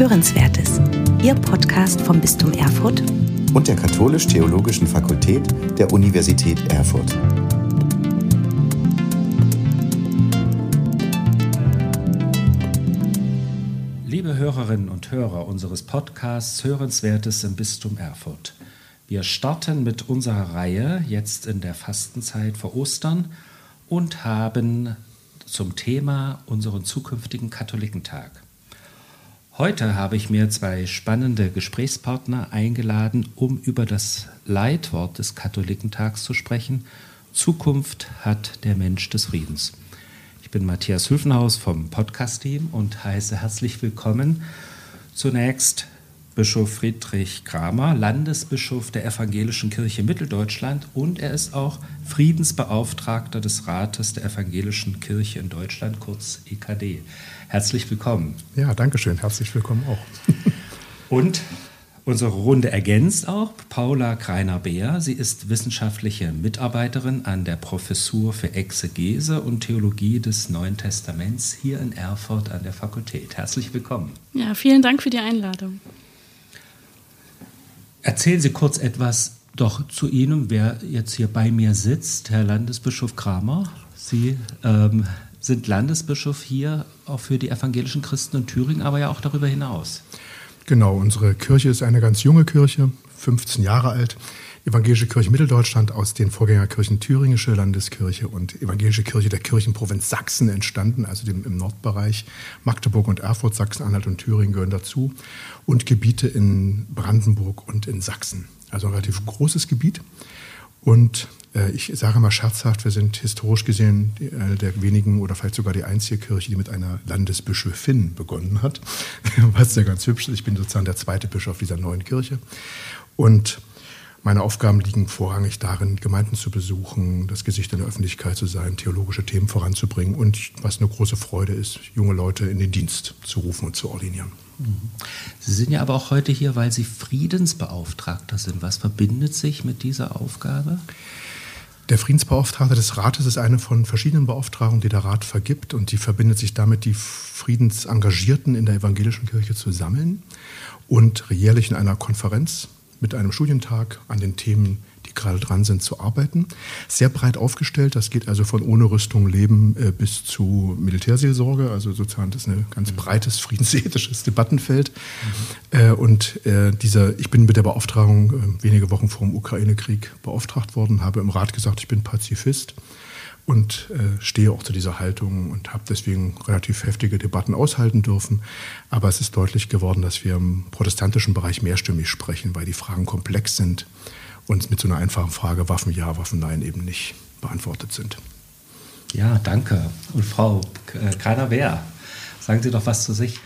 Hörenswertes, Ihr Podcast vom Bistum Erfurt und der Katholisch-Theologischen Fakultät der Universität Erfurt. Liebe Hörerinnen und Hörer unseres Podcasts Hörenswertes im Bistum Erfurt. Wir starten mit unserer Reihe jetzt in der Fastenzeit vor Ostern und haben zum Thema unseren zukünftigen Katholikentag. Heute habe ich mir zwei spannende Gesprächspartner eingeladen, um über das Leitwort des Katholikentags zu sprechen. Zukunft hat der Mensch des Friedens. Ich bin Matthias Hülfenhaus vom Podcast-Team und heiße herzlich willkommen zunächst Bischof Friedrich Kramer, Landesbischof der Evangelischen Kirche Mitteldeutschland und er ist auch Friedensbeauftragter des Rates der Evangelischen Kirche in Deutschland, kurz EKD. Herzlich willkommen. Ja, danke schön. Herzlich willkommen auch. Und unsere Runde ergänzt auch Paula Kreiner-Beer. Sie ist wissenschaftliche Mitarbeiterin an der Professur für Exegese und Theologie des Neuen Testaments hier in Erfurt an der Fakultät. Herzlich willkommen. Ja, vielen Dank für die Einladung. Erzählen Sie kurz etwas doch zu Ihnen, wer jetzt hier bei mir sitzt, Herr Landesbischof Kramer. Sie ähm, sind Landesbischof hier auch für die evangelischen Christen in Thüringen, aber ja auch darüber hinaus. Genau, unsere Kirche ist eine ganz junge Kirche, 15 Jahre alt. Evangelische Kirche Mitteldeutschland aus den Vorgängerkirchen Thüringische Landeskirche und Evangelische Kirche der Kirchenprovinz Sachsen entstanden, also dem, im Nordbereich. Magdeburg und Erfurt, Sachsen-Anhalt und Thüringen gehören dazu und Gebiete in Brandenburg und in Sachsen. Also ein relativ großes Gebiet. Und äh, ich sage mal scherzhaft, wir sind historisch gesehen eine der wenigen oder vielleicht sogar die einzige Kirche, die mit einer Landesbischöfin begonnen hat, was ja ganz hübsch ist. Ich bin sozusagen der zweite Bischof dieser neuen Kirche. Und meine Aufgaben liegen vorrangig darin, Gemeinden zu besuchen, das Gesicht in der Öffentlichkeit zu sein, theologische Themen voranzubringen und was eine große Freude ist, junge Leute in den Dienst zu rufen und zu ordinieren. Mhm. Sie sind ja aber auch heute hier, weil Sie Friedensbeauftragter sind. Was verbindet sich mit dieser Aufgabe? Der Friedensbeauftragte des Rates ist eine von verschiedenen Beauftragungen, die der Rat vergibt und die verbindet sich damit, die Friedensengagierten in der evangelischen Kirche zu sammeln und jährlich in einer Konferenz mit einem Studientag an den Themen die gerade dran sind, zu arbeiten. Sehr breit aufgestellt, das geht also von ohne Rüstung leben äh, bis zu Militärseelsorge, also sozusagen das ist ein ganz breites friedensethisches Debattenfeld. Mhm. Äh, und äh, dieser, ich bin mit der Beauftragung wenige Wochen vor dem Ukraine-Krieg beauftragt worden, habe im Rat gesagt, ich bin Pazifist und äh, stehe auch zu dieser Haltung und habe deswegen relativ heftige Debatten aushalten dürfen. Aber es ist deutlich geworden, dass wir im protestantischen Bereich mehrstimmig sprechen, weil die Fragen komplex sind und mit so einer einfachen Frage Waffen ja, Waffen nein eben nicht beantwortet sind. Ja, danke. Und Frau Kreiner-Wehr, sagen Sie doch was zu sich.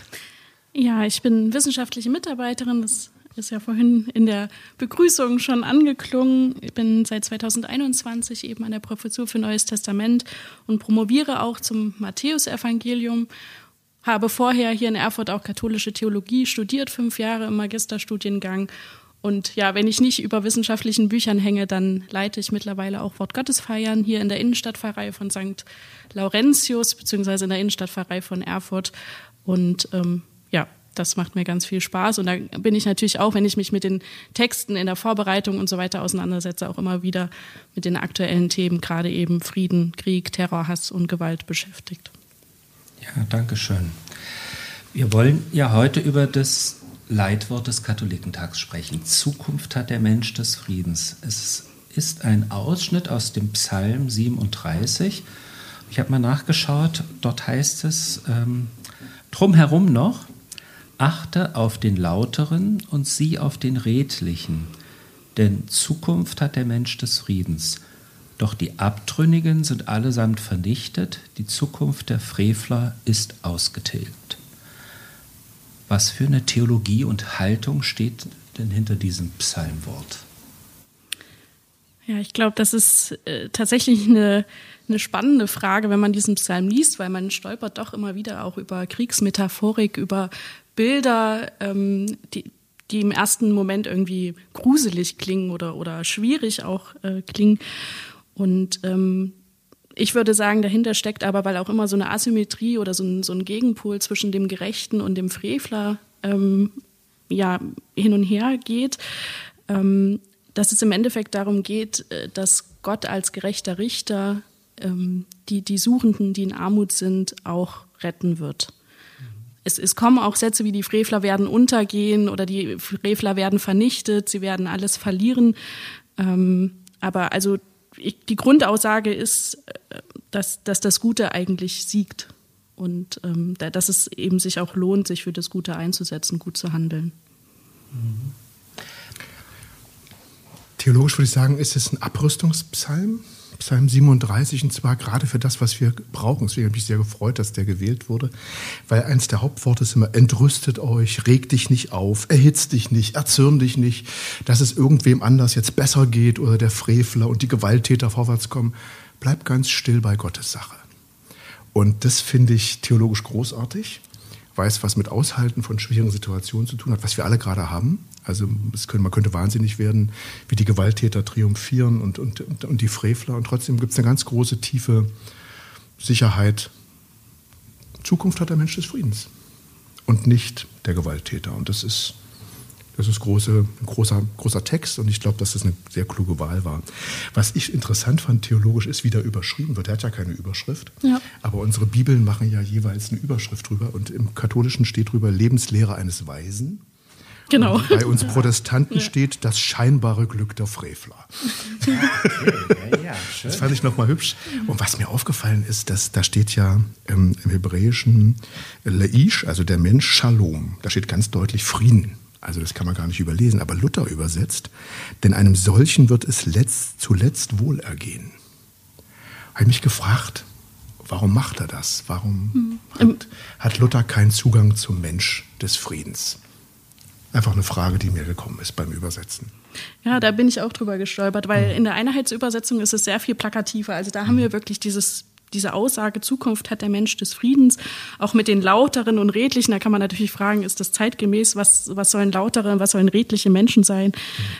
Ja, ich bin wissenschaftliche Mitarbeiterin. Das ist ja vorhin in der Begrüßung schon angeklungen. Ich bin seit 2021 eben an der Professur für Neues Testament und promoviere auch zum Matthäusevangelium. Habe vorher hier in Erfurt auch katholische Theologie studiert, fünf Jahre im Magisterstudiengang und ja, wenn ich nicht über wissenschaftlichen Büchern hänge, dann leite ich mittlerweile auch Wortgottesfeiern hier in der Innenstadtpfarrei von St. Laurentius, beziehungsweise in der Innenstadtpfarrei von Erfurt. Und ähm, ja, das macht mir ganz viel Spaß. Und da bin ich natürlich auch, wenn ich mich mit den Texten in der Vorbereitung und so weiter auseinandersetze, auch immer wieder mit den aktuellen Themen, gerade eben Frieden, Krieg, Terror, Hass und Gewalt beschäftigt. Ja, danke schön. Wir wollen ja heute über das Leitwort des Katholikentags sprechen. Zukunft hat der Mensch des Friedens. Es ist ein Ausschnitt aus dem Psalm 37. Ich habe mal nachgeschaut, dort heißt es ähm, drumherum noch, achte auf den Lauteren und sieh auf den Redlichen, denn Zukunft hat der Mensch des Friedens. Doch die Abtrünnigen sind allesamt vernichtet, die Zukunft der Frevler ist ausgetilgt. Was für eine Theologie und Haltung steht denn hinter diesem Psalmwort? Ja, ich glaube, das ist äh, tatsächlich eine, eine spannende Frage, wenn man diesen Psalm liest, weil man stolpert doch immer wieder auch über Kriegsmetaphorik, über Bilder, ähm, die, die im ersten Moment irgendwie gruselig klingen oder, oder schwierig auch äh, klingen. Und ähm, ich würde sagen, dahinter steckt aber, weil auch immer so eine Asymmetrie oder so ein, so ein Gegenpol zwischen dem Gerechten und dem Frevler ähm, ja, hin und her geht, ähm, dass es im Endeffekt darum geht, äh, dass Gott als gerechter Richter ähm, die, die Suchenden, die in Armut sind, auch retten wird. Es, es kommen auch Sätze wie die Frevler werden untergehen oder die Frevler werden vernichtet, sie werden alles verlieren. Ähm, aber also ich, die Grundaussage ist, äh, dass, dass das Gute eigentlich siegt und ähm, dass es eben sich auch lohnt, sich für das Gute einzusetzen, gut zu handeln. Theologisch würde ich sagen, ist es ein Abrüstungspsalm, Psalm 37, und zwar gerade für das, was wir brauchen. Deswegen habe ich mich sehr gefreut, dass der gewählt wurde, weil eins der Hauptworte ist immer, entrüstet euch, reg dich nicht auf, erhitzt dich nicht, erzürn dich nicht, dass es irgendwem anders jetzt besser geht oder der Frevler und die Gewalttäter vorwärts kommen. Bleib ganz still bei Gottes Sache. Und das finde ich theologisch großartig, weil es was mit Aushalten von schwierigen Situationen zu tun hat, was wir alle gerade haben. Also können, man könnte wahnsinnig werden, wie die Gewalttäter triumphieren und, und, und die Frevler. Und trotzdem gibt es eine ganz große, tiefe Sicherheit. Zukunft hat der Mensch des Friedens und nicht der Gewalttäter. Und das ist das ist große, ein großer, großer Text und ich glaube, dass das eine sehr kluge Wahl war. Was ich interessant fand, theologisch ist, wie da überschrieben wird. Er hat ja keine Überschrift, ja. aber unsere Bibeln machen ja jeweils eine Überschrift drüber und im Katholischen steht drüber Lebenslehre eines Weisen. Genau. Und bei uns Protestanten ja. steht das scheinbare Glück der Frevler. Okay. Ja, ja, das fand ich nochmal hübsch. Und was mir aufgefallen ist, dass da steht ja ähm, im Hebräischen Leish, also der Mensch Shalom. Da steht ganz deutlich Frieden. Also das kann man gar nicht überlesen, aber Luther übersetzt, denn einem solchen wird es letzt, zuletzt wohlergehen. Habe ich mich gefragt, warum macht er das? Warum hm. hat, hat Luther keinen Zugang zum Mensch des Friedens? Einfach eine Frage, die mir gekommen ist beim Übersetzen. Ja, da bin ich auch drüber gestolpert, weil hm. in der Einheitsübersetzung ist es sehr viel plakativer. Also da haben wir wirklich dieses diese Aussage, Zukunft hat der Mensch des Friedens, auch mit den lauteren und redlichen, da kann man natürlich fragen, ist das zeitgemäß, was, was sollen lautere, was sollen redliche Menschen sein?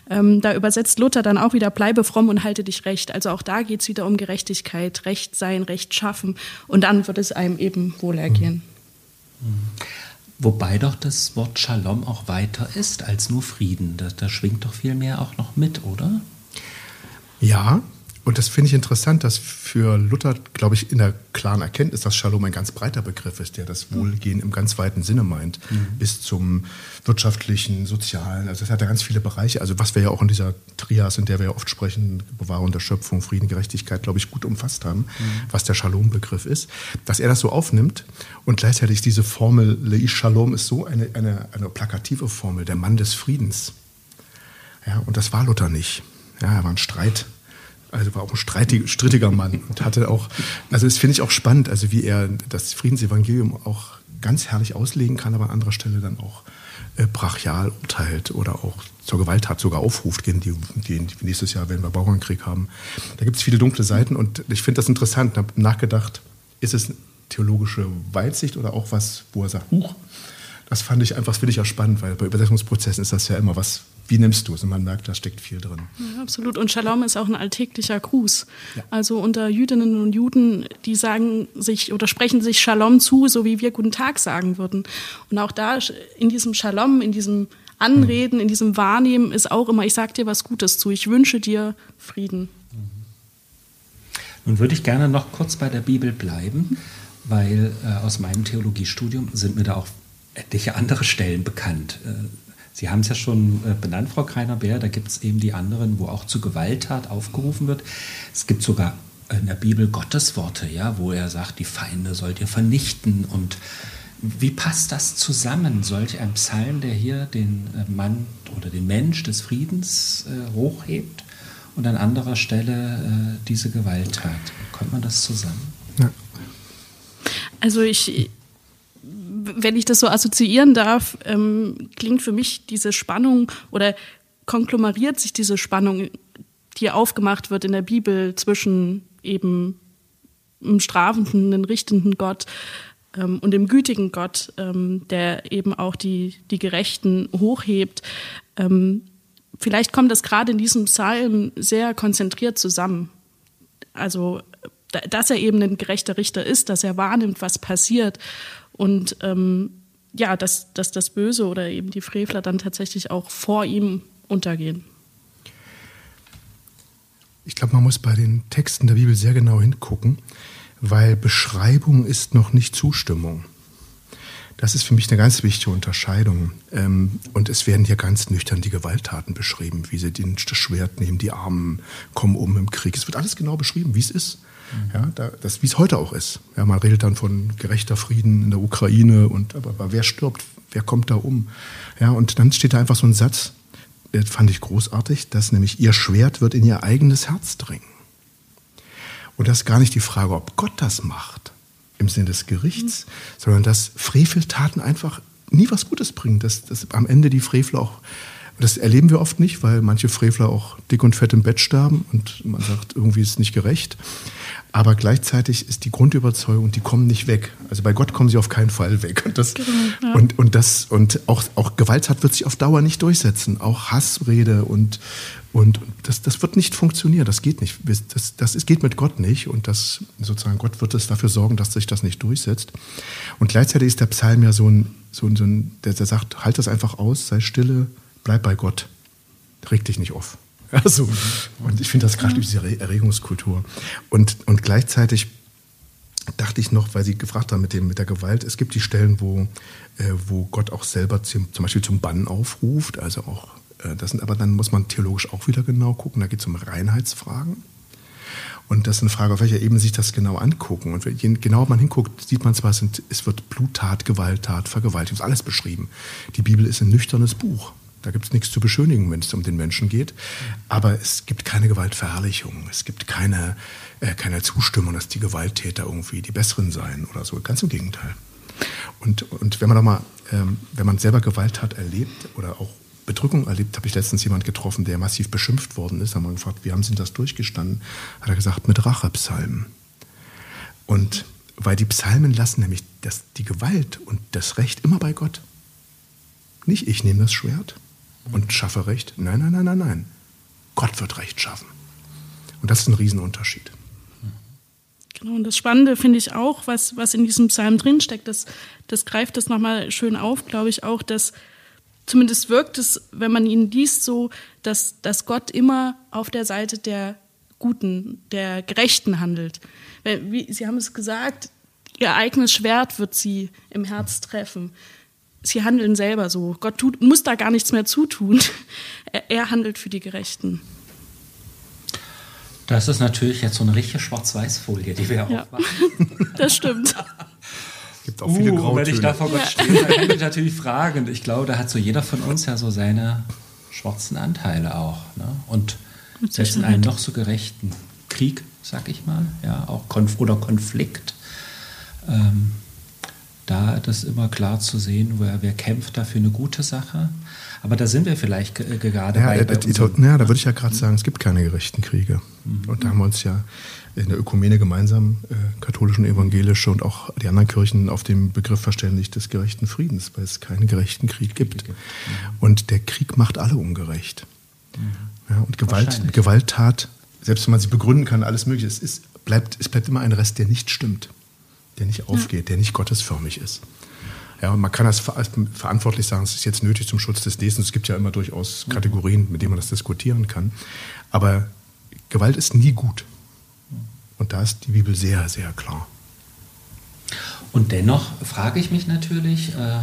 Ähm, da übersetzt Luther dann auch wieder, bleibe fromm und halte dich recht. Also auch da geht es wieder um Gerechtigkeit, Recht sein, Recht schaffen und dann wird es einem eben wohlergehen. Wobei doch das Wort Shalom auch weiter ist als nur Frieden. Da, da schwingt doch viel mehr auch noch mit, oder? Ja, und das finde ich interessant, dass für Luther, glaube ich, in der klaren Erkenntnis, dass Shalom ein ganz breiter Begriff ist, der das Wohlgehen im ganz weiten Sinne meint, mhm. bis zum wirtschaftlichen, sozialen. Also es hat ja ganz viele Bereiche. Also was wir ja auch in dieser Trias, in der wir ja oft sprechen, Bewahrung der Schöpfung, Frieden, Gerechtigkeit, glaube ich, gut umfasst haben, mhm. was der Shalom-Begriff ist, dass er das so aufnimmt und gleichzeitig diese Formel Leish Shalom ist so eine, eine, eine plakative Formel, der Mann des Friedens. Ja, und das war Luther nicht. Ja, er war ein Streit also war auch ein streitig, strittiger Mann und hatte auch, also das finde ich auch spannend, also wie er das Friedensevangelium auch ganz herrlich auslegen kann, aber an anderer Stelle dann auch äh, brachial urteilt oder auch zur Gewalttat sogar aufruft, gegen die, die, nächstes Jahr, wenn wir Bauernkrieg haben. Da gibt es viele dunkle Seiten und ich finde das interessant. Ich habe nachgedacht, ist es theologische Weitsicht oder auch was, wo er sagt, huch, das fand ich einfach, finde ich ja spannend, weil bei Übersetzungsprozessen ist das ja immer was, wie nimmst du es? Und man merkt, da steckt viel drin. Ja, absolut. Und Shalom ist auch ein alltäglicher Gruß. Ja. Also unter Jüdinnen und Juden, die sagen sich oder sprechen sich Shalom zu, so wie wir Guten Tag sagen würden. Und auch da in diesem Shalom, in diesem Anreden, in diesem Wahrnehmen ist auch immer, ich sage dir was Gutes zu, ich wünsche dir Frieden. Nun würde ich gerne noch kurz bei der Bibel bleiben, weil äh, aus meinem Theologiestudium sind mir da auch etliche andere Stellen bekannt. Äh, Sie haben es ja schon äh, benannt, Frau Kreiner-Bär, da gibt es eben die anderen, wo auch zu Gewalttat aufgerufen wird. Es gibt sogar in der Bibel Gottesworte, ja, wo er sagt, die Feinde sollt ihr vernichten. Und wie passt das zusammen? Solch ein Psalm, der hier den äh, Mann oder den Mensch des Friedens äh, hochhebt und an anderer Stelle äh, diese Gewalttat. Kommt man das zusammen? Ja. Also ich, wenn ich das so assoziieren darf, ähm, klingt für mich diese Spannung oder konglomeriert sich diese Spannung, die aufgemacht wird in der Bibel zwischen eben einem strafenden, einem richtenden Gott ähm, und dem gütigen Gott, ähm, der eben auch die, die Gerechten hochhebt. Ähm, vielleicht kommt das gerade in diesem Psalm sehr konzentriert zusammen. Also, dass er eben ein gerechter Richter ist, dass er wahrnimmt, was passiert und ähm, ja, dass, dass das Böse oder eben die Frevler dann tatsächlich auch vor ihm untergehen. Ich glaube, man muss bei den Texten der Bibel sehr genau hingucken, weil Beschreibung ist noch nicht Zustimmung. Das ist für mich eine ganz wichtige Unterscheidung. Ähm, und es werden hier ganz nüchtern die Gewalttaten beschrieben, wie sie das Schwert nehmen, die Armen kommen um im Krieg. Es wird alles genau beschrieben, wie es ist. Ja, das, wie es heute auch ist. Ja, man redet dann von gerechter Frieden in der Ukraine und aber, aber wer stirbt, wer kommt da um? Ja, und dann steht da einfach so ein Satz, der fand ich großartig, dass nämlich ihr Schwert wird in ihr eigenes Herz dringen. Und das ist gar nicht die Frage, ob Gott das macht im Sinne des Gerichts, mhm. sondern dass Freveltaten einfach nie was Gutes bringen, dass, dass am Ende die Frevler auch das erleben wir oft nicht, weil manche Frevler auch dick und fett im Bett sterben und man sagt, irgendwie ist es nicht gerecht. Aber gleichzeitig ist die Grundüberzeugung, die kommen nicht weg. Also bei Gott kommen sie auf keinen Fall weg. Und, das, genau, ja. und, und, das, und auch, auch Gewalttat wird sich auf Dauer nicht durchsetzen. Auch Hassrede und, und das, das wird nicht funktionieren. Das geht nicht. Das, das geht mit Gott nicht. Und das, sozusagen, Gott wird es dafür sorgen, dass sich das nicht durchsetzt. Und gleichzeitig ist der Psalm ja so ein, so ein, so ein der, der sagt, halt das einfach aus, sei stille, bleib bei Gott. Reg dich nicht auf. Also, und ich finde das gerade diese Erregungskultur. Und, und gleichzeitig dachte ich noch, weil Sie gefragt haben mit, dem, mit der Gewalt, es gibt die Stellen, wo, äh, wo Gott auch selber zum, zum Beispiel zum Bann aufruft. Also auch, äh, das sind, aber dann muss man theologisch auch wieder genau gucken. Da geht es um Reinheitsfragen. Und das ist eine Frage, auf welcher Ebene sich das genau angucken. Und je genauer man hinguckt, sieht man zwar, es wird Bluttat, Gewalttat, Vergewaltigung, ist alles beschrieben. Die Bibel ist ein nüchternes Buch. Da gibt es nichts zu beschönigen, wenn es um den Menschen geht. Aber es gibt keine Gewaltverherrlichung. Es gibt keine, äh, keine Zustimmung, dass die Gewalttäter irgendwie die Besseren seien oder so. Ganz im Gegenteil. Und, und wenn man doch mal, ähm, wenn man selber Gewalt hat erlebt oder auch Bedrückung erlebt, habe ich letztens jemand getroffen, der massiv beschimpft worden ist. Haben wir gefragt, wie haben Sie das durchgestanden? Hat er gesagt, mit Rachepsalmen. Und weil die Psalmen lassen nämlich das, die Gewalt und das Recht immer bei Gott. Nicht ich nehme das Schwert, und schaffe Recht. Nein, nein, nein, nein, nein. Gott wird Recht schaffen. Und das ist ein Riesenunterschied. Genau, und das Spannende finde ich auch, was, was in diesem Psalm drinsteckt, das, das greift das nochmal schön auf, glaube ich auch, dass zumindest wirkt es, wenn man ihn liest, so, dass, dass Gott immer auf der Seite der Guten, der Gerechten handelt. Wie, Sie haben es gesagt, Ihr eigenes Schwert wird sie im Herz treffen sie handeln selber so. Gott tut, muss da gar nichts mehr zutun. Er, er handelt für die Gerechten. Das ist natürlich jetzt so eine richtige Schwarz-Weiß-Folie, die wir ja. aufmachen. das stimmt. gibt auch viele uh, Grautöne. Wenn ich da vor Gott ja. stehe, dann kann ich natürlich fragen. Ich glaube, da hat so jeder von uns ja so seine schwarzen Anteile auch. Ne? Und selbst in einem noch so gerechten Krieg, sag ich mal, ja, auch Konf oder Konflikt, ähm, da das immer klar zu sehen, wer, wer kämpft da für eine gute Sache. Aber da sind wir vielleicht äh, gerade ja, bei. Äh, bei ja, da würde ich ja gerade sagen, es gibt keine gerechten Kriege. Mhm. Und da haben wir uns ja in der Ökumene gemeinsam, äh, katholische und evangelische und auch die anderen Kirchen, auf den Begriff verständigt des gerechten Friedens, weil es keinen gerechten Krieg gibt. Mhm. Und der Krieg macht alle ungerecht. Mhm. Ja, und Gewalt, Gewalttat, selbst wenn man sie begründen kann, alles Mögliche, es, ist, bleibt, es bleibt immer ein Rest, der nicht stimmt der nicht aufgeht, der nicht gottesförmig ist. Ja, und man kann das verantwortlich sagen, es ist jetzt nötig zum Schutz des Lesens. Es gibt ja immer durchaus Kategorien, mit denen man das diskutieren kann. Aber Gewalt ist nie gut. Und da ist die Bibel sehr, sehr klar. Und dennoch frage ich mich natürlich, äh,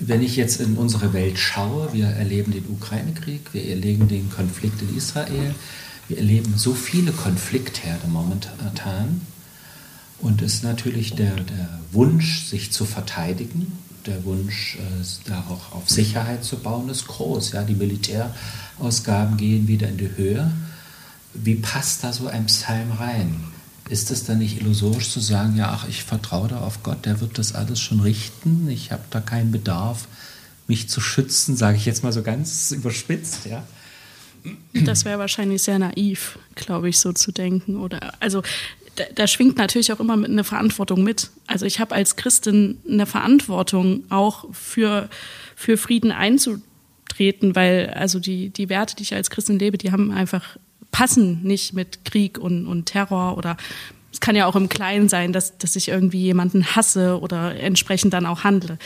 wenn ich jetzt in unsere Welt schaue, wir erleben den Ukraine-Krieg, wir erleben den Konflikt in Israel, wir erleben so viele Konfliktherde momentan. Und ist natürlich der, der Wunsch, sich zu verteidigen, der Wunsch, äh, da auch auf Sicherheit zu bauen, ist groß. Ja, die Militärausgaben gehen wieder in die Höhe. Wie passt da so ein Psalm rein? Ist es dann nicht illusorisch zu sagen, ja, ach, ich vertraue da auf Gott, der wird das alles schon richten, ich habe da keinen Bedarf, mich zu schützen, sage ich jetzt mal so ganz überspitzt, ja? Das wäre wahrscheinlich sehr naiv, glaube ich, so zu denken. Oder also da, da, schwingt natürlich auch immer mit eine Verantwortung mit. Also ich habe als Christin eine Verantwortung auch für, für Frieden einzutreten, weil also die, die Werte, die ich als Christin lebe, die haben einfach passen nicht mit Krieg und, und Terror oder es kann ja auch im Kleinen sein, dass, dass ich irgendwie jemanden hasse oder entsprechend dann auch handle.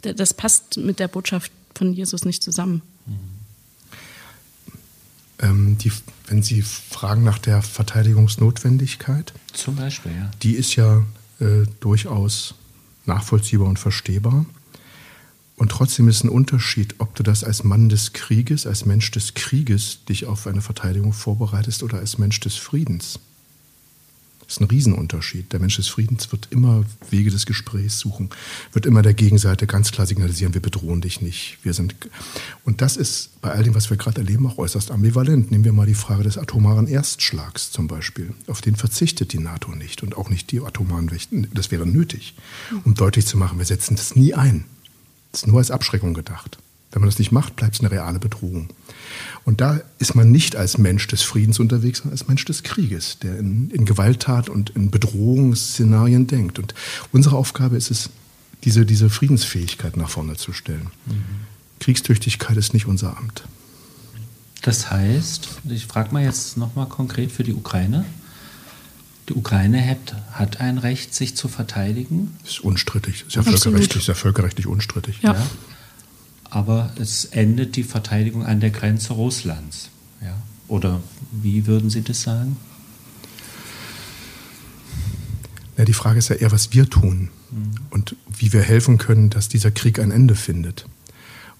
Das passt mit der Botschaft von Jesus nicht zusammen. Ähm, die, wenn Sie fragen nach der Verteidigungsnotwendigkeit, zum Beispiel, ja. Die ist ja äh, durchaus nachvollziehbar und verstehbar. Und trotzdem ist ein Unterschied, ob du das als Mann des Krieges, als Mensch des Krieges dich auf eine Verteidigung vorbereitest oder als Mensch des Friedens. Das ist ein Riesenunterschied. Der Mensch des Friedens wird immer Wege des Gesprächs suchen, wird immer der Gegenseite ganz klar signalisieren, wir bedrohen dich nicht. Wir sind und das ist bei all dem, was wir gerade erleben, auch äußerst ambivalent. Nehmen wir mal die Frage des atomaren Erstschlags zum Beispiel. Auf den verzichtet die NATO nicht und auch nicht die atomaren Wächten. Das wäre nötig, um deutlich zu machen, wir setzen das nie ein. Das ist nur als Abschreckung gedacht. Wenn man das nicht macht, bleibt es eine reale Bedrohung. Und da ist man nicht als Mensch des Friedens unterwegs, sondern als Mensch des Krieges, der in, in Gewalttat und in Bedrohungsszenarien denkt. Und unsere Aufgabe ist es, diese, diese Friedensfähigkeit nach vorne zu stellen. Mhm. Kriegstüchtigkeit ist nicht unser Amt. Das heißt, ich frage mal jetzt nochmal konkret für die Ukraine. Die Ukraine hat, hat ein Recht, sich zu verteidigen. Das ist unstrittig. Das ist ja völkerrechtlich, ist ja völkerrechtlich unstrittig. Ja. ja aber es endet die Verteidigung an der Grenze Russlands. Ja? Oder wie würden Sie das sagen? Ja, die Frage ist ja eher, was wir tun mhm. und wie wir helfen können, dass dieser Krieg ein Ende findet.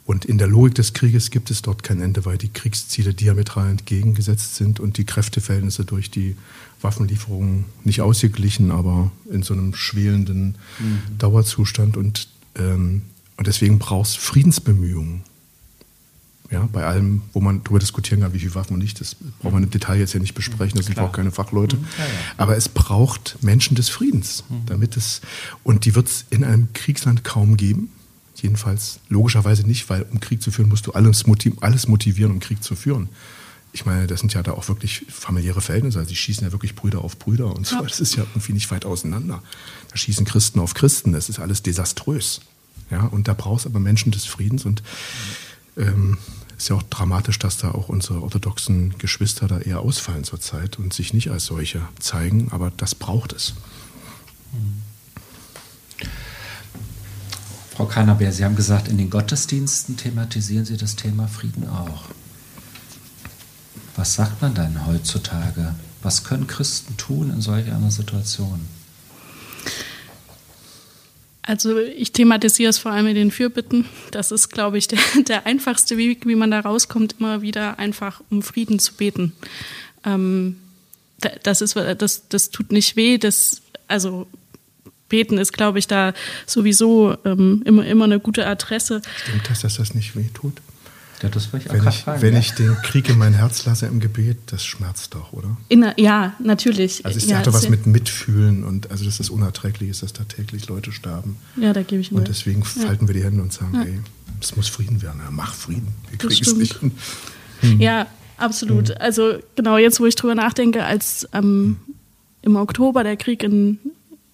Und in der Logik des Krieges gibt es dort kein Ende, weil die Kriegsziele diametral entgegengesetzt sind und die Kräfteverhältnisse durch die Waffenlieferungen nicht ausgeglichen, aber in so einem schwelenden mhm. Dauerzustand. Und ähm, und deswegen brauchst du Friedensbemühungen. Ja, bei allem, wo man darüber diskutieren kann, wie viele Waffen und nicht, das braucht man im Detail jetzt ja nicht besprechen, das sind auch keine Fachleute. Mhm. Ja, ja. Aber es braucht Menschen des Friedens, mhm. damit es, und die wird es in einem Kriegsland kaum geben. Jedenfalls logischerweise nicht, weil um Krieg zu führen, musst du alles, alles motivieren, um Krieg zu führen. Ich meine, das sind ja da auch wirklich familiäre Verhältnisse. Also die schießen ja wirklich Brüder auf Brüder und so. Ja. Das ist ja irgendwie nicht weit auseinander. Da schießen Christen auf Christen. Das ist alles desaströs. Ja, und da brauchst aber Menschen des Friedens und ähm, ist ja auch dramatisch, dass da auch unsere orthodoxen Geschwister da eher ausfallen zurzeit und sich nicht als solche zeigen, aber das braucht es. Frau Kanaber, Sie haben gesagt, in den Gottesdiensten thematisieren Sie das Thema Frieden auch. Was sagt man dann heutzutage? Was können Christen tun in solch einer Situation? Also ich thematisiere es vor allem in den Fürbitten. Das ist, glaube ich, der, der einfachste Weg, wie man da rauskommt, immer wieder einfach um Frieden zu beten. Ähm, das, ist, das, das tut nicht weh. Das, also beten ist, glaube ich, da sowieso ähm, immer, immer eine gute Adresse. Stimmt das, dass das nicht weh tut? Ja, das ich auch wenn ich, fragen, wenn ja. ich den Krieg in mein Herz lasse im Gebet, das schmerzt doch, oder? In, ja, natürlich. Also es ja, hat doch was mit Mitfühlen und also dass das unerträglich ist, dass da täglich Leute sterben. Ja, da gebe ich mir. Und deswegen falten wir die Hände und sagen, ey, es muss Frieden werden. Ja, mach Frieden. Wir kriegen es nicht hin. Hm. Ja, absolut. Hm. Also genau jetzt, wo ich drüber nachdenke, als ähm, im Oktober der Krieg in,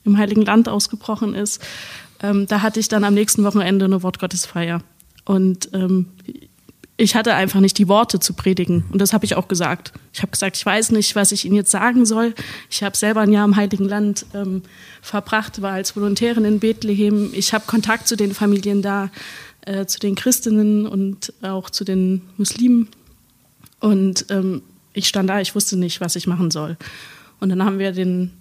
im Heiligen Land ausgebrochen ist, ähm, da hatte ich dann am nächsten Wochenende eine Wortgottesfeier. Und ähm, ich hatte einfach nicht die Worte zu predigen. Und das habe ich auch gesagt. Ich habe gesagt, ich weiß nicht, was ich Ihnen jetzt sagen soll. Ich habe selber ein Jahr im Heiligen Land ähm, verbracht, war als Volontärin in Bethlehem. Ich habe Kontakt zu den Familien da, äh, zu den Christinnen und auch zu den Muslimen. Und ähm, ich stand da, ich wusste nicht, was ich machen soll. Und dann haben wir den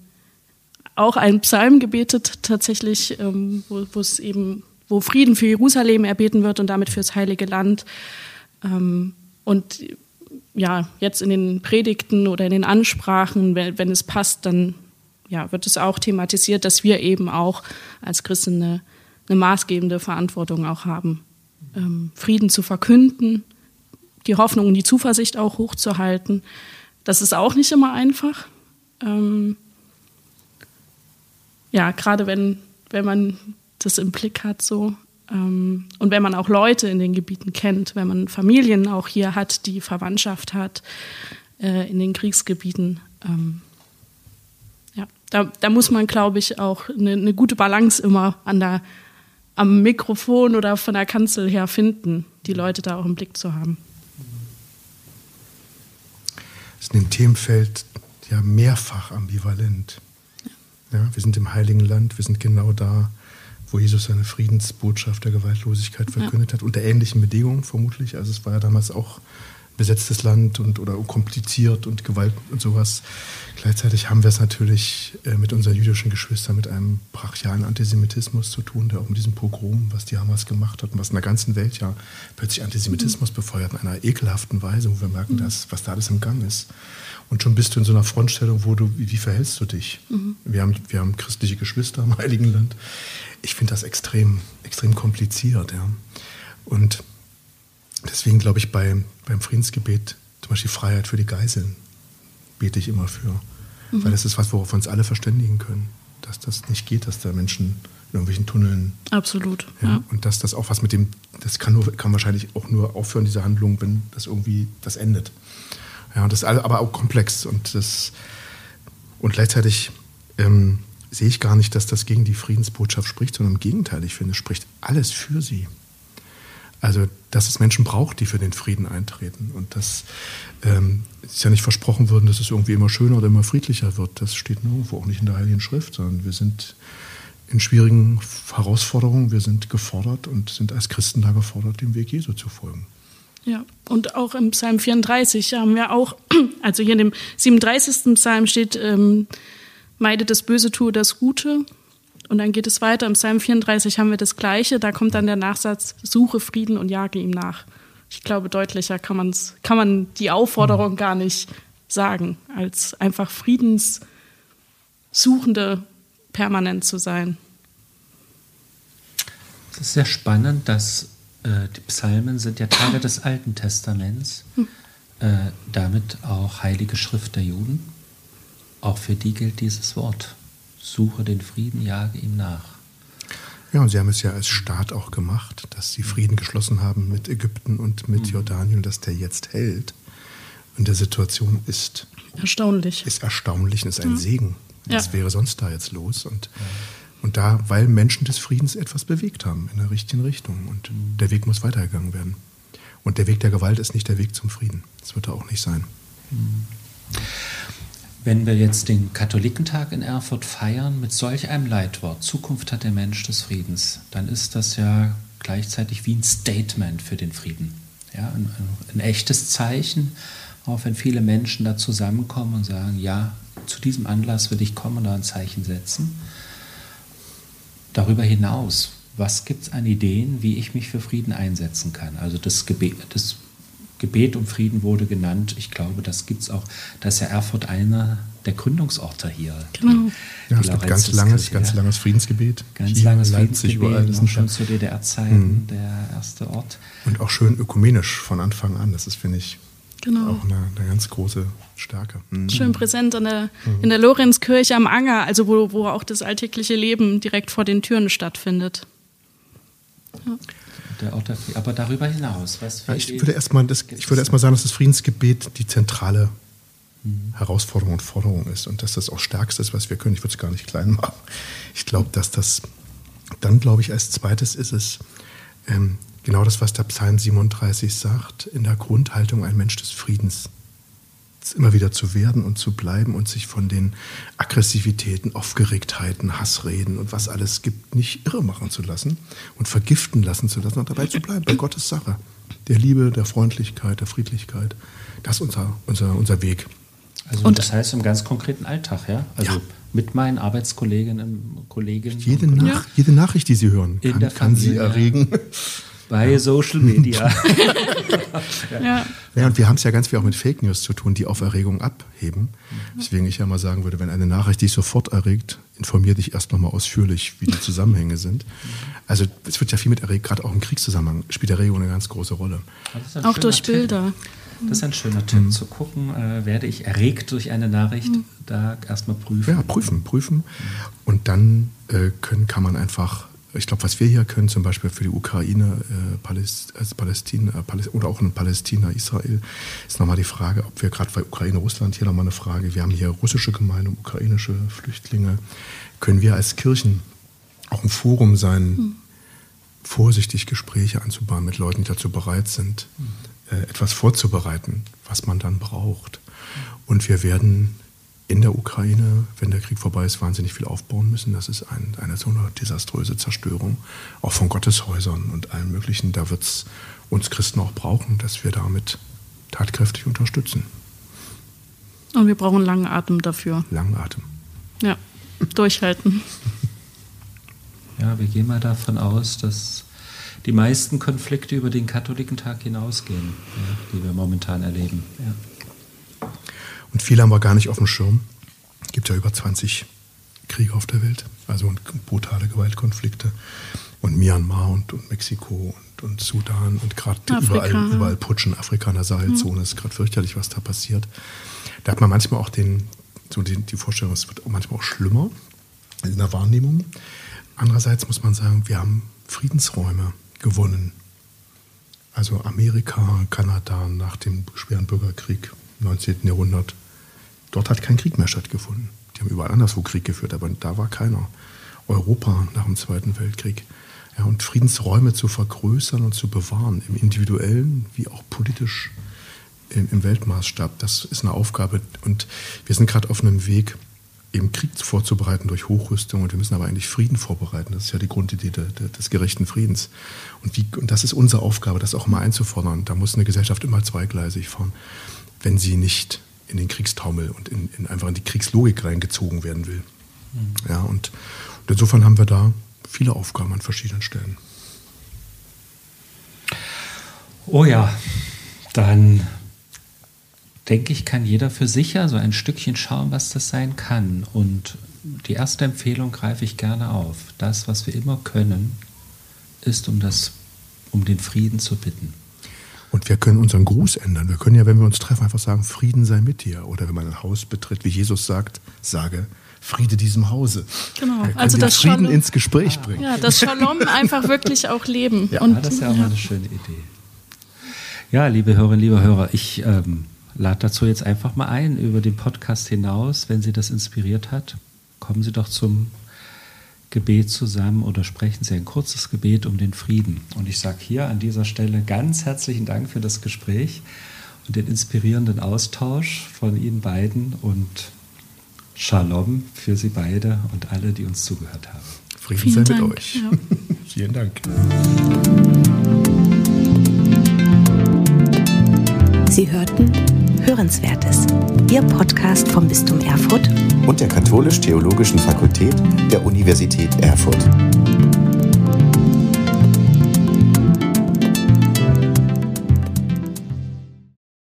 auch einen Psalm gebetet, tatsächlich, ähm, wo es eben, wo Frieden für Jerusalem erbeten wird und damit fürs Heilige Land. Ähm, und ja, jetzt in den Predigten oder in den Ansprachen, wenn, wenn es passt, dann ja, wird es auch thematisiert, dass wir eben auch als Christen eine, eine maßgebende Verantwortung auch haben, ähm, Frieden zu verkünden, die Hoffnung und die Zuversicht auch hochzuhalten. Das ist auch nicht immer einfach. Ähm, ja, gerade wenn, wenn man das im Blick hat, so. Ähm, und wenn man auch Leute in den Gebieten kennt, wenn man Familien auch hier hat, die Verwandtschaft hat äh, in den Kriegsgebieten, ähm, ja, da, da, muss man, glaube ich, auch eine, eine, gute Balance immer an der, am Mikrofon oder von der Kanzel her finden, die Leute da auch im Blick zu haben. Das ist ein Themenfeld ja mehrfach ambivalent. Ja, wir sind im Heiligen Land, wir sind genau da, wo Jesus seine Friedensbotschaft der Gewaltlosigkeit verkündet ja. hat, unter ähnlichen Bedingungen vermutlich. Also es war ja damals auch besetztes Land und oder kompliziert und Gewalt und sowas. Gleichzeitig haben wir es natürlich äh, mit unseren jüdischen Geschwistern mit einem brachialen Antisemitismus zu tun, der auch mit diesem Pogrom, was die Hamas gemacht hat und was in der ganzen Welt ja plötzlich Antisemitismus mhm. befeuert in einer ekelhaften Weise, wo wir merken, mhm. dass, was da alles im Gang ist. Und schon bist du in so einer Frontstellung, wo du, wie, wie verhältst du dich? Mhm. Wir, haben, wir haben christliche Geschwister im Heiligen Land. Ich finde das extrem, extrem kompliziert. Ja. Und deswegen glaube ich bei, beim Friedensgebet, zum Beispiel Freiheit für die Geiseln, bete ich immer für. Mhm. Weil das ist was, worauf wir uns alle verständigen können. Dass das nicht geht, dass da Menschen in irgendwelchen Tunneln. Absolut. Ja, ja. Und dass das auch was mit dem, das kann, nur, kann wahrscheinlich auch nur aufhören, diese Handlung, wenn das irgendwie das endet. Ja, und das ist aber auch komplex und das und gleichzeitig ähm, sehe ich gar nicht, dass das gegen die Friedensbotschaft spricht, sondern im Gegenteil, ich finde, es spricht alles für sie. Also, dass es Menschen braucht, die für den Frieden eintreten. Und dass ähm, es ja nicht versprochen würden, dass es irgendwie immer schöner oder immer friedlicher wird. Das steht nirgendwo, auch nicht in der Heiligen Schrift, sondern wir sind in schwierigen Herausforderungen, wir sind gefordert und sind als Christen da gefordert, dem Weg Jesu zu folgen. Ja, und auch im Psalm 34 haben wir auch, also hier in dem 37. Psalm steht, ähm, meide das Böse, tue das Gute. Und dann geht es weiter. Im Psalm 34 haben wir das Gleiche. Da kommt dann der Nachsatz, suche Frieden und jage ihm nach. Ich glaube, deutlicher kann, man's, kann man die Aufforderung mhm. gar nicht sagen, als einfach Friedenssuchende permanent zu sein. Es ist sehr spannend, dass äh, die Psalmen sind ja Teile des Alten Testaments, hm. äh, damit auch heilige Schrift der Juden. Auch für die gilt dieses Wort. Suche den Frieden, jage ihm nach. Ja, und sie haben es ja als Staat auch gemacht, dass sie Frieden geschlossen haben mit Ägypten und mit mhm. Jordanien, dass der jetzt hält. Und der Situation ist erstaunlich. Ist erstaunlich und ist ein mhm. Segen. Was ja. wäre sonst da jetzt los? Und ja. Und da, weil Menschen des Friedens etwas bewegt haben in der richtigen Richtung. Und der Weg muss weitergegangen werden. Und der Weg der Gewalt ist nicht der Weg zum Frieden. Das wird er auch nicht sein. Wenn wir jetzt den Katholikentag in Erfurt feiern mit solch einem Leitwort, Zukunft hat der Mensch des Friedens, dann ist das ja gleichzeitig wie ein Statement für den Frieden. Ja, ein, ein echtes Zeichen, auch wenn viele Menschen da zusammenkommen und sagen, ja, zu diesem Anlass würde ich kommen und da ein Zeichen setzen darüber hinaus, was gibt es an Ideen, wie ich mich für Frieden einsetzen kann? Also das Gebet, das Gebet um Frieden wurde genannt. Ich glaube, das gibt es auch. Da ist ja Erfurt einer der Gründungsorte hier. Genau. Ja, es gibt ganz langes, ganz langes Friedensgebet. Ganz hier, langes Leipzig, Friedensgebet, überall. schon zu DDR-Zeiten mhm. der erste Ort. Und auch schön ökumenisch von Anfang an. Das ist, finde ich, Genau. Auch eine, eine, ganz große Stärke. Mhm. Schön präsent in der, mhm. in der Lorenzkirche am Anger, also wo, wo auch das alltägliche Leben direkt vor den Türen stattfindet. Ja. Aber darüber hinaus, was ja, ich, würde erstmal das, ich würde erstmal sagen, dass das Friedensgebet die zentrale mhm. Herausforderung und Forderung ist und dass das auch Stärkste ist, was wir können. Ich würde es gar nicht klein machen. Ich glaube, dass das dann, glaube ich, als zweites ist es, ähm, genau das, was der Psalm 37 sagt, in der Grundhaltung ein Mensch des Friedens immer wieder zu werden und zu bleiben und sich von den Aggressivitäten, Aufgeregtheiten, Hassreden und was alles gibt, nicht irre machen zu lassen und vergiften lassen zu lassen und dabei zu bleiben, bei Gottes Sache. Der Liebe, der Freundlichkeit, der Friedlichkeit. Das ist unser, unser, unser Weg. Also und das heißt im ganz konkreten Alltag, ja? Also ja. mit meinen Arbeitskolleginnen und Kollegen. Jede, Nach ja. jede Nachricht, die Sie hören, kann, kann Sie erregen bei ja. Social Media. ja. ja, und wir haben es ja ganz viel auch mit Fake News zu tun, die auf Erregung abheben. Deswegen ich ja mal sagen würde, wenn eine Nachricht dich sofort erregt, informier dich erst nochmal ausführlich, wie die Zusammenhänge sind. Also es wird ja viel mit Erregung, gerade auch im Kriegszusammenhang spielt Erregung eine ganz große Rolle. Auch durch Tipp. Bilder. Das ist ein schöner Tipp, mhm. zu gucken, äh, werde ich erregt durch eine Nachricht, mhm. da erstmal prüfen. Ja, prüfen, prüfen. Und dann äh, können, kann man einfach ich glaube, was wir hier können, zum Beispiel für die Ukraine, äh, Paläst, also Palästina äh, Paläst oder auch in Palästina, Israel, ist nochmal die Frage, ob wir gerade bei Ukraine, Russland hier nochmal eine Frage, wir haben hier russische Gemeinde, ukrainische Flüchtlinge, können wir als Kirchen auch ein Forum sein, hm. vorsichtig Gespräche anzubahnen mit Leuten, die dazu bereit sind, hm. äh, etwas vorzubereiten, was man dann braucht. Und wir werden in der Ukraine, wenn der Krieg vorbei ist, wahnsinnig viel aufbauen müssen. Das ist ein, eine so eine desaströse Zerstörung, auch von Gotteshäusern und allem Möglichen. Da wird es uns Christen auch brauchen, dass wir damit tatkräftig unterstützen. Und wir brauchen langen Atem dafür. Langen Atem. Ja, durchhalten. Ja, wir gehen mal davon aus, dass die meisten Konflikte über den Katholikentag hinausgehen, ja, die wir momentan erleben. Ja. Und viele haben wir gar nicht auf dem Schirm. Es gibt ja über 20 Kriege auf der Welt, also brutale Gewaltkonflikte. Und Myanmar und, und Mexiko und, und, Sudan und gerade überall, überall Putschen, Afrika in der Sahelzone, mhm. ist gerade fürchterlich, was da passiert. Da hat man manchmal auch den, so die, die Vorstellung, es wird manchmal auch schlimmer in der Wahrnehmung. Andererseits muss man sagen, wir haben Friedensräume gewonnen. Also Amerika, Kanada nach dem schweren Bürgerkrieg im 19. Jahrhundert. Dort hat kein Krieg mehr stattgefunden. Die haben überall anderswo Krieg geführt, aber da war keiner. Europa nach dem Zweiten Weltkrieg. Ja, und Friedensräume zu vergrößern und zu bewahren, im individuellen wie auch politisch im, Weltmaßstab, das ist eine Aufgabe. Und wir sind gerade auf einem Weg, eben Krieg vorzubereiten durch Hochrüstung und wir müssen aber eigentlich Frieden vorbereiten. Das ist ja die Grundidee de, de, des gerechten Friedens. Und, wie, und das ist unsere Aufgabe, das auch mal einzufordern. Da muss eine Gesellschaft immer zweigleisig fahren, wenn sie nicht in den Kriegstaumel und in, in einfach in die Kriegslogik reingezogen werden will. Mhm. Ja, und, und insofern haben wir da viele Aufgaben an verschiedenen Stellen. Oh ja, dann denke ich, kann jeder für sich ja so ein Stückchen schauen, was das sein kann. Und die erste Empfehlung greife ich gerne auf. Das, was wir immer können, ist, um, das, um den Frieden zu bitten. Und wir können unseren Gruß ändern. Wir können ja, wenn wir uns treffen, einfach sagen, Frieden sei mit dir. Oder wenn man ein Haus betritt, wie Jesus sagt, sage, Friede diesem Hause. Genau, also das Frieden Shalom, ins Gespräch bringen. Ja, das Shalom einfach wirklich auch leben. Ja, Und, das ist ja auch ja. eine schöne Idee. Ja, liebe Hörerinnen, liebe Hörer, ich ähm, lade dazu jetzt einfach mal ein über den Podcast hinaus. Wenn Sie das inspiriert hat, kommen Sie doch zum Gebet zusammen oder sprechen Sie ein kurzes Gebet um den Frieden. Und ich sage hier an dieser Stelle ganz herzlichen Dank für das Gespräch und den inspirierenden Austausch von Ihnen beiden und Shalom für Sie beide und alle, die uns zugehört haben. Frieden sei mit euch. Ja. Vielen Dank. Sie hörten Hörenswertes, Ihr Podcast vom Bistum Erfurt und der Katholisch-Theologischen Fakultät der Universität Erfurt.